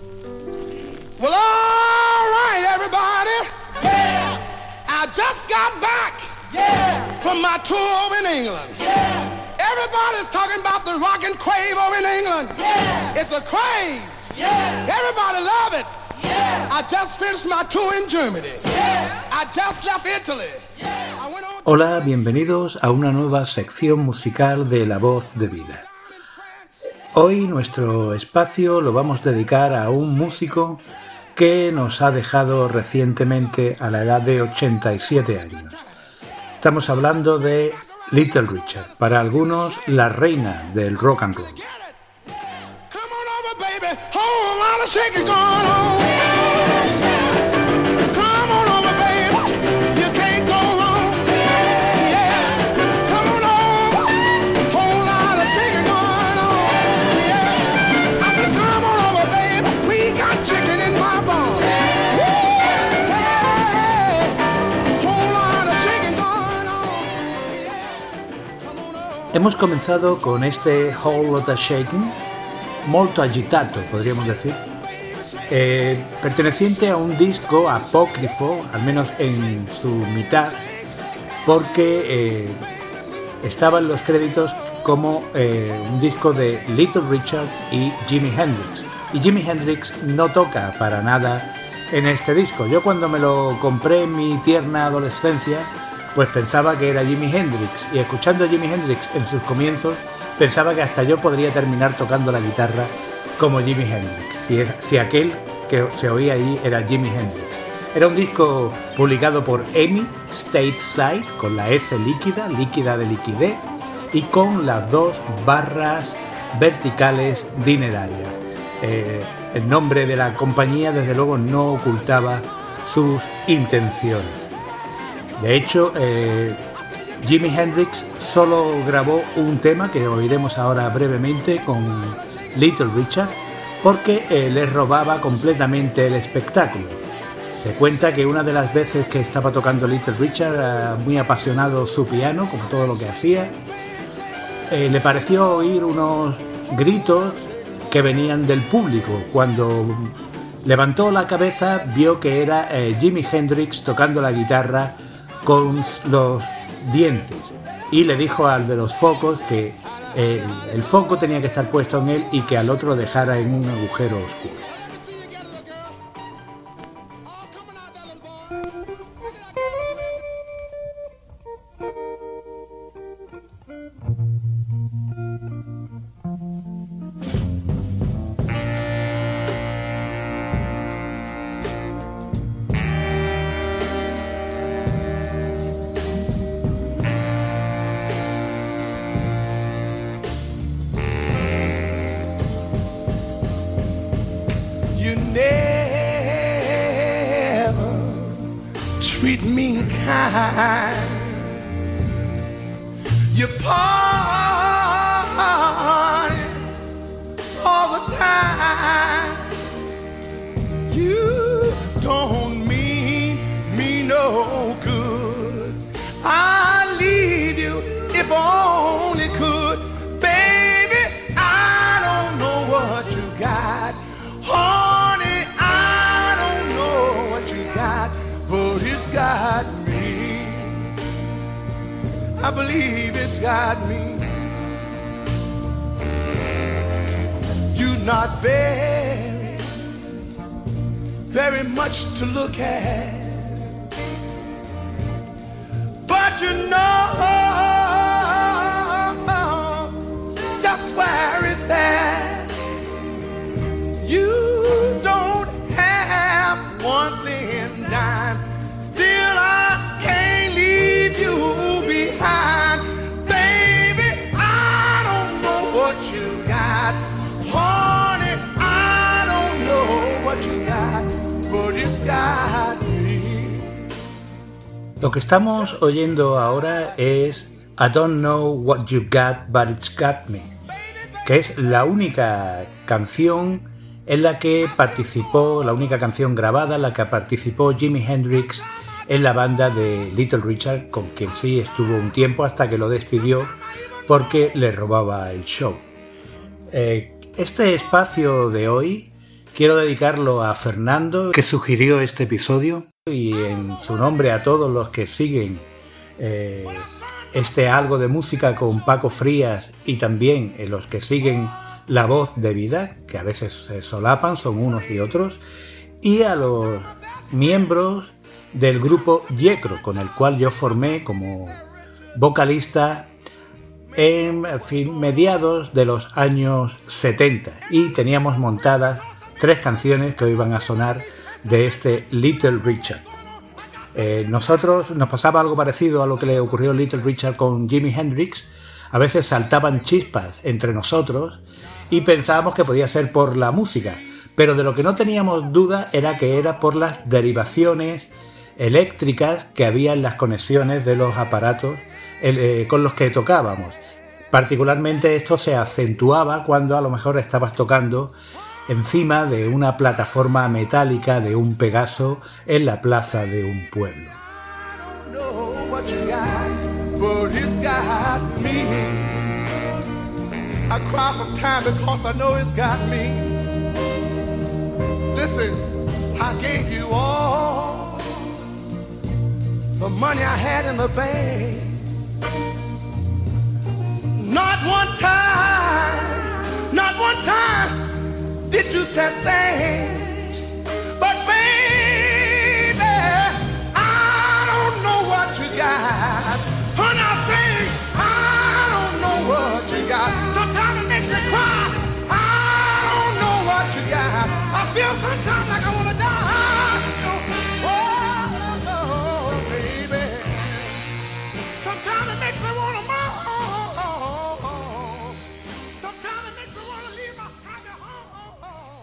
Well, all right, everybody. Yeah. I just got back. Yeah. From my tour in England. Yeah. Everybody's talking about the rock and crave over in England. Yeah. It's a crave. Yeah. Everybody love it. Yeah. I just finished my tour in Germany. Yeah. I just left Italy. Hola, bienvenidos a una nueva sección musical de La Voz de Vida. Hoy nuestro espacio lo vamos a dedicar a un músico que nos ha dejado recientemente a la edad de 87 años. Estamos hablando de Little Richard, para algunos la reina del rock and roll. Hemos comenzado con este Whole Lotta Shaking, molto agitato, podríamos decir, eh, perteneciente a un disco apócrifo, al menos en su mitad, porque eh, estaba en los créditos como eh, un disco de Little Richard y Jimi Hendrix. Y Jimi Hendrix no toca para nada en este disco. Yo cuando me lo compré en mi tierna adolescencia, pues pensaba que era Jimi Hendrix y escuchando a Jimi Hendrix en sus comienzos pensaba que hasta yo podría terminar tocando la guitarra como Jimi Hendrix, si, si aquel que se oía ahí era Jimi Hendrix. Era un disco publicado por EMI Stateside con la S líquida, líquida de liquidez y con las dos barras verticales dinerarias. Eh, el nombre de la compañía desde luego no ocultaba sus intenciones. De hecho, eh, Jimi Hendrix solo grabó un tema que oiremos ahora brevemente con Little Richard porque eh, le robaba completamente el espectáculo. Se cuenta que una de las veces que estaba tocando Little Richard, muy apasionado su piano, como todo lo que hacía, eh, le pareció oír unos gritos que venían del público. Cuando levantó la cabeza vio que era Jimi Hendrix tocando la guitarra con los dientes y le dijo al de los focos que eh, el foco tenía que estar puesto en él y que al otro dejara en un agujero oscuro. treat me kind. You part. me. You're not very, very much to look at. But you know. Lo que estamos oyendo ahora es I Don't Know What You Got, But It's Got Me, que es la única canción en la que participó, la única canción grabada en la que participó Jimi Hendrix en la banda de Little Richard, con quien sí estuvo un tiempo hasta que lo despidió porque le robaba el show. Eh, este espacio de hoy quiero dedicarlo a Fernando, que sugirió este episodio, y en su nombre a todos los que siguen eh, este algo de música con Paco Frías y también en los que siguen La Voz de Vida, que a veces se solapan, son unos y otros, y a los miembros del grupo Yecro, con el cual yo formé como vocalista en mediados de los años 70 y teníamos montadas tres canciones que hoy van a sonar de este Little Richard. Eh, nosotros nos pasaba algo parecido a lo que le ocurrió a Little Richard con Jimi Hendrix. A veces saltaban chispas entre nosotros y pensábamos que podía ser por la música, pero de lo que no teníamos duda era que era por las derivaciones eléctricas que había en las conexiones de los aparatos eh, con los que tocábamos. Particularmente esto se acentuaba cuando a lo mejor estabas tocando encima de una plataforma metálica de un Pegaso en la plaza de un pueblo. Listen, I gave you all the money I had in the bank. Not one time, not one time did you say things.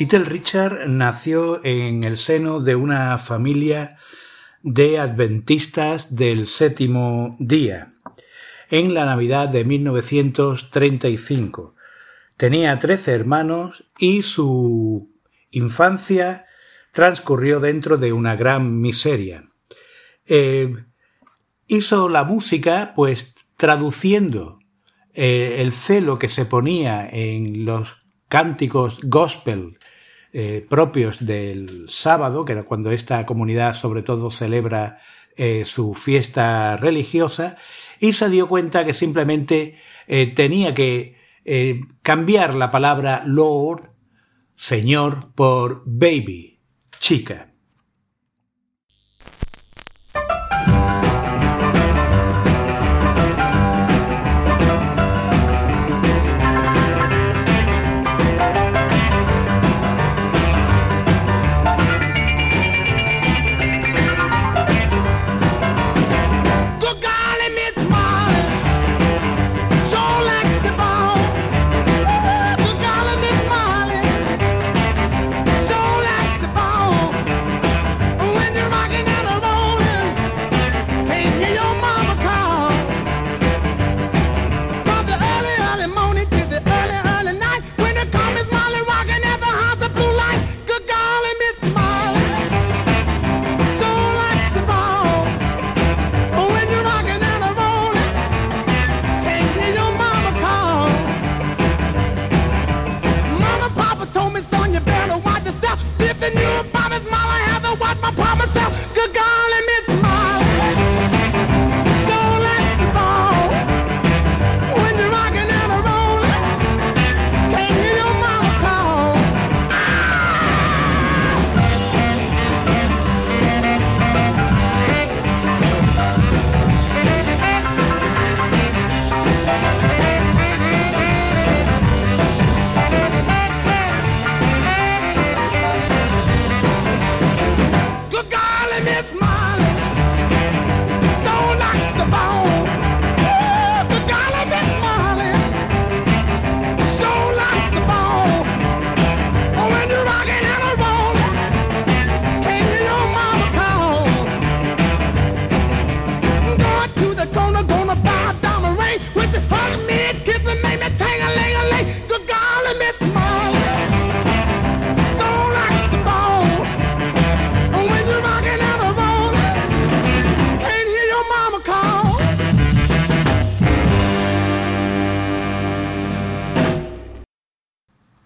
Little Richard nació en el seno de una familia de adventistas del séptimo día, en la Navidad de 1935. Tenía trece hermanos y su infancia transcurrió dentro de una gran miseria. Eh, hizo la música pues traduciendo eh, el celo que se ponía en los cánticos gospel eh, propios del sábado, que era cuando esta comunidad sobre todo celebra eh, su fiesta religiosa, y se dio cuenta que simplemente eh, tenía que cambiar la palabra Lord, Señor, por baby, chica.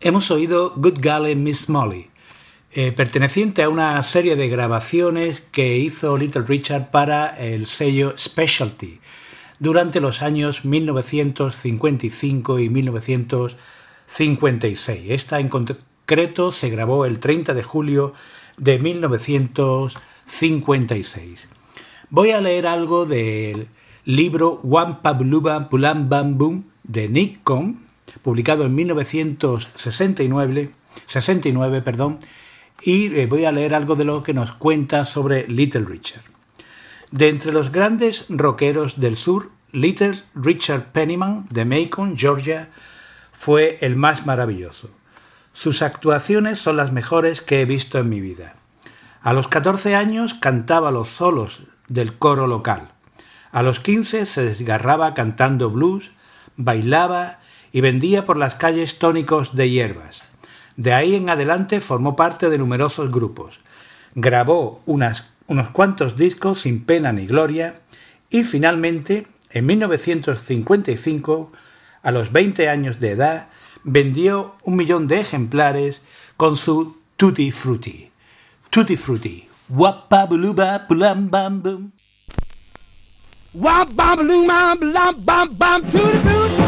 Hemos oído Good Golly Miss Molly, eh, perteneciente a una serie de grabaciones que hizo Little Richard para el sello Specialty durante los años 1955 y 1956. Esta en concreto se grabó el 30 de julio de 1956. Voy a leer algo del libro Wampa Bluba Pulam Bambum de Nick Cohn, publicado en 1969, 69, perdón, y eh, voy a leer algo de lo que nos cuenta sobre Little Richard. De entre los grandes rockeros del sur, Little Richard Pennyman de Macon, Georgia, fue el más maravilloso. Sus actuaciones son las mejores que he visto en mi vida. A los 14 años cantaba los solos del coro local. A los 15 se desgarraba cantando blues, bailaba y vendía por las calles tónicos de hierbas. De ahí en adelante formó parte de numerosos grupos. Grabó unos cuantos discos sin pena ni gloria y finalmente, en 1955, a los 20 años de edad, vendió un millón de ejemplares con su Tutti Frutti. Tutti Frutti. Wappa buluba pulam bam. Wap bam blam tutti boot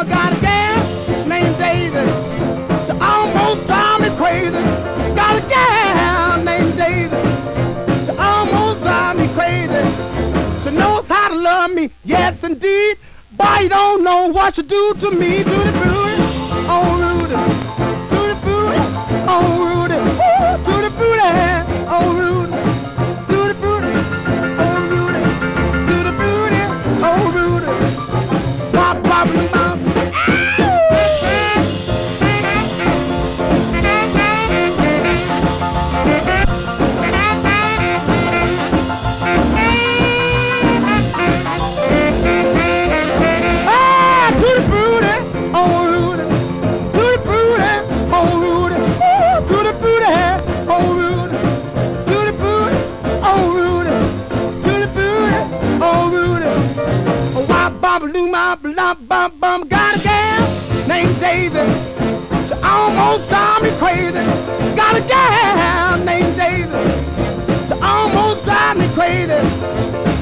I got a gal named Daisy. She almost drive me crazy. Got a gal named Daisy She almost drive me crazy. She knows how to love me, yes indeed. But you don't know what she do to me, to the booty, oh named Daisy. She almost drive me crazy. Got a gal named Daisy. She almost drive me crazy.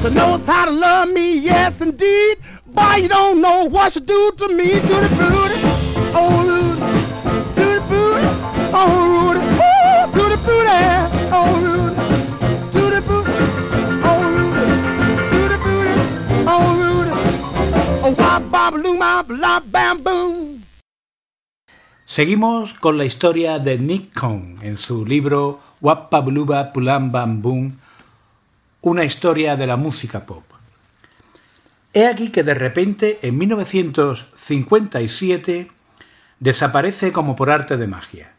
She knows how to love me, yes indeed. Boy, you don't know what she do to me, to the booty, oh to the booty, oh Seguimos con la historia de Nick Cohn en su libro Wapabluba Pulam Bam Boom, una historia de la música pop. He aquí que de repente, en 1957, desaparece como por arte de magia.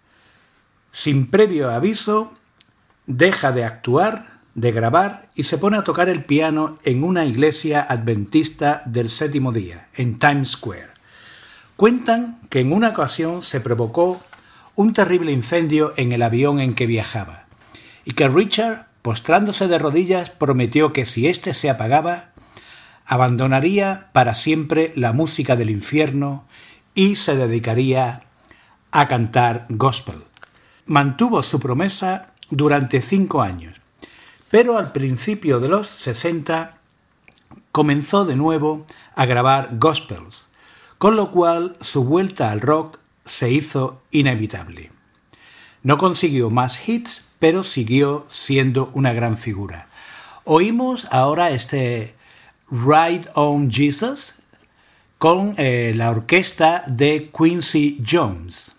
Sin previo aviso, deja de actuar de grabar y se pone a tocar el piano en una iglesia adventista del séptimo día, en Times Square. Cuentan que en una ocasión se provocó un terrible incendio en el avión en que viajaba, y que Richard, postrándose de rodillas, prometió que si éste se apagaba, abandonaría para siempre la música del infierno y se dedicaría a cantar gospel. Mantuvo su promesa durante cinco años pero al principio de los 60 comenzó de nuevo a grabar gospels, con lo cual su vuelta al rock se hizo inevitable. No consiguió más hits, pero siguió siendo una gran figura. Oímos ahora este Ride on Jesus con eh, la orquesta de Quincy Jones.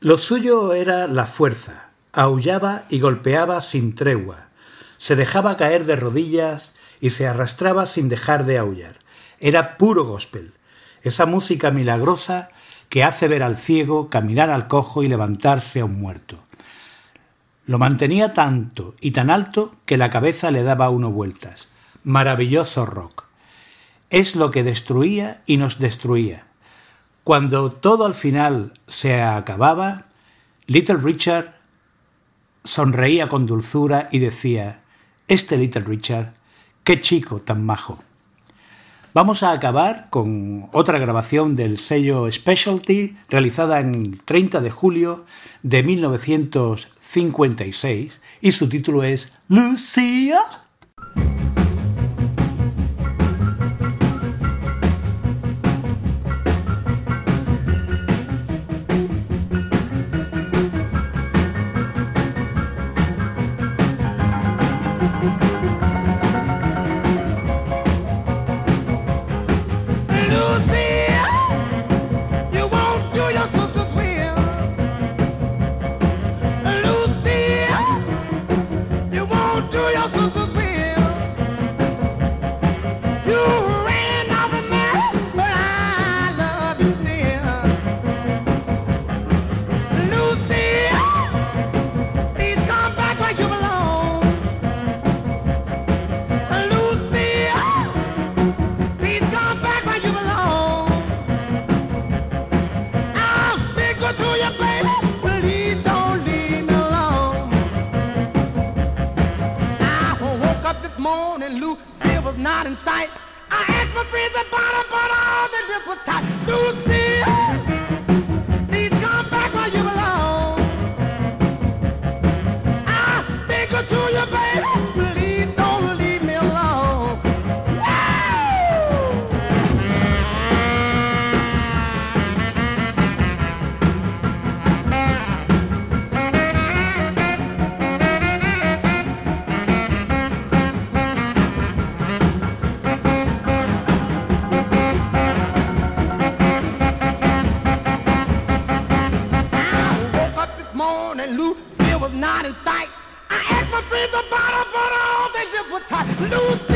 Lo suyo era la fuerza. Aullaba y golpeaba sin tregua. Se dejaba caer de rodillas y se arrastraba sin dejar de aullar. Era puro gospel. Esa música milagrosa que hace ver al ciego, caminar al cojo y levantarse a un muerto. Lo mantenía tanto y tan alto que la cabeza le daba uno vueltas. Maravilloso rock. Es lo que destruía y nos destruía. Cuando todo al final se acababa, Little Richard sonreía con dulzura y decía, Este Little Richard, qué chico tan majo. Vamos a acabar con otra grabación del sello Specialty realizada en el 30 de julio de 1956 y su título es Lucia. feed the bottom, but all they did was try. loose.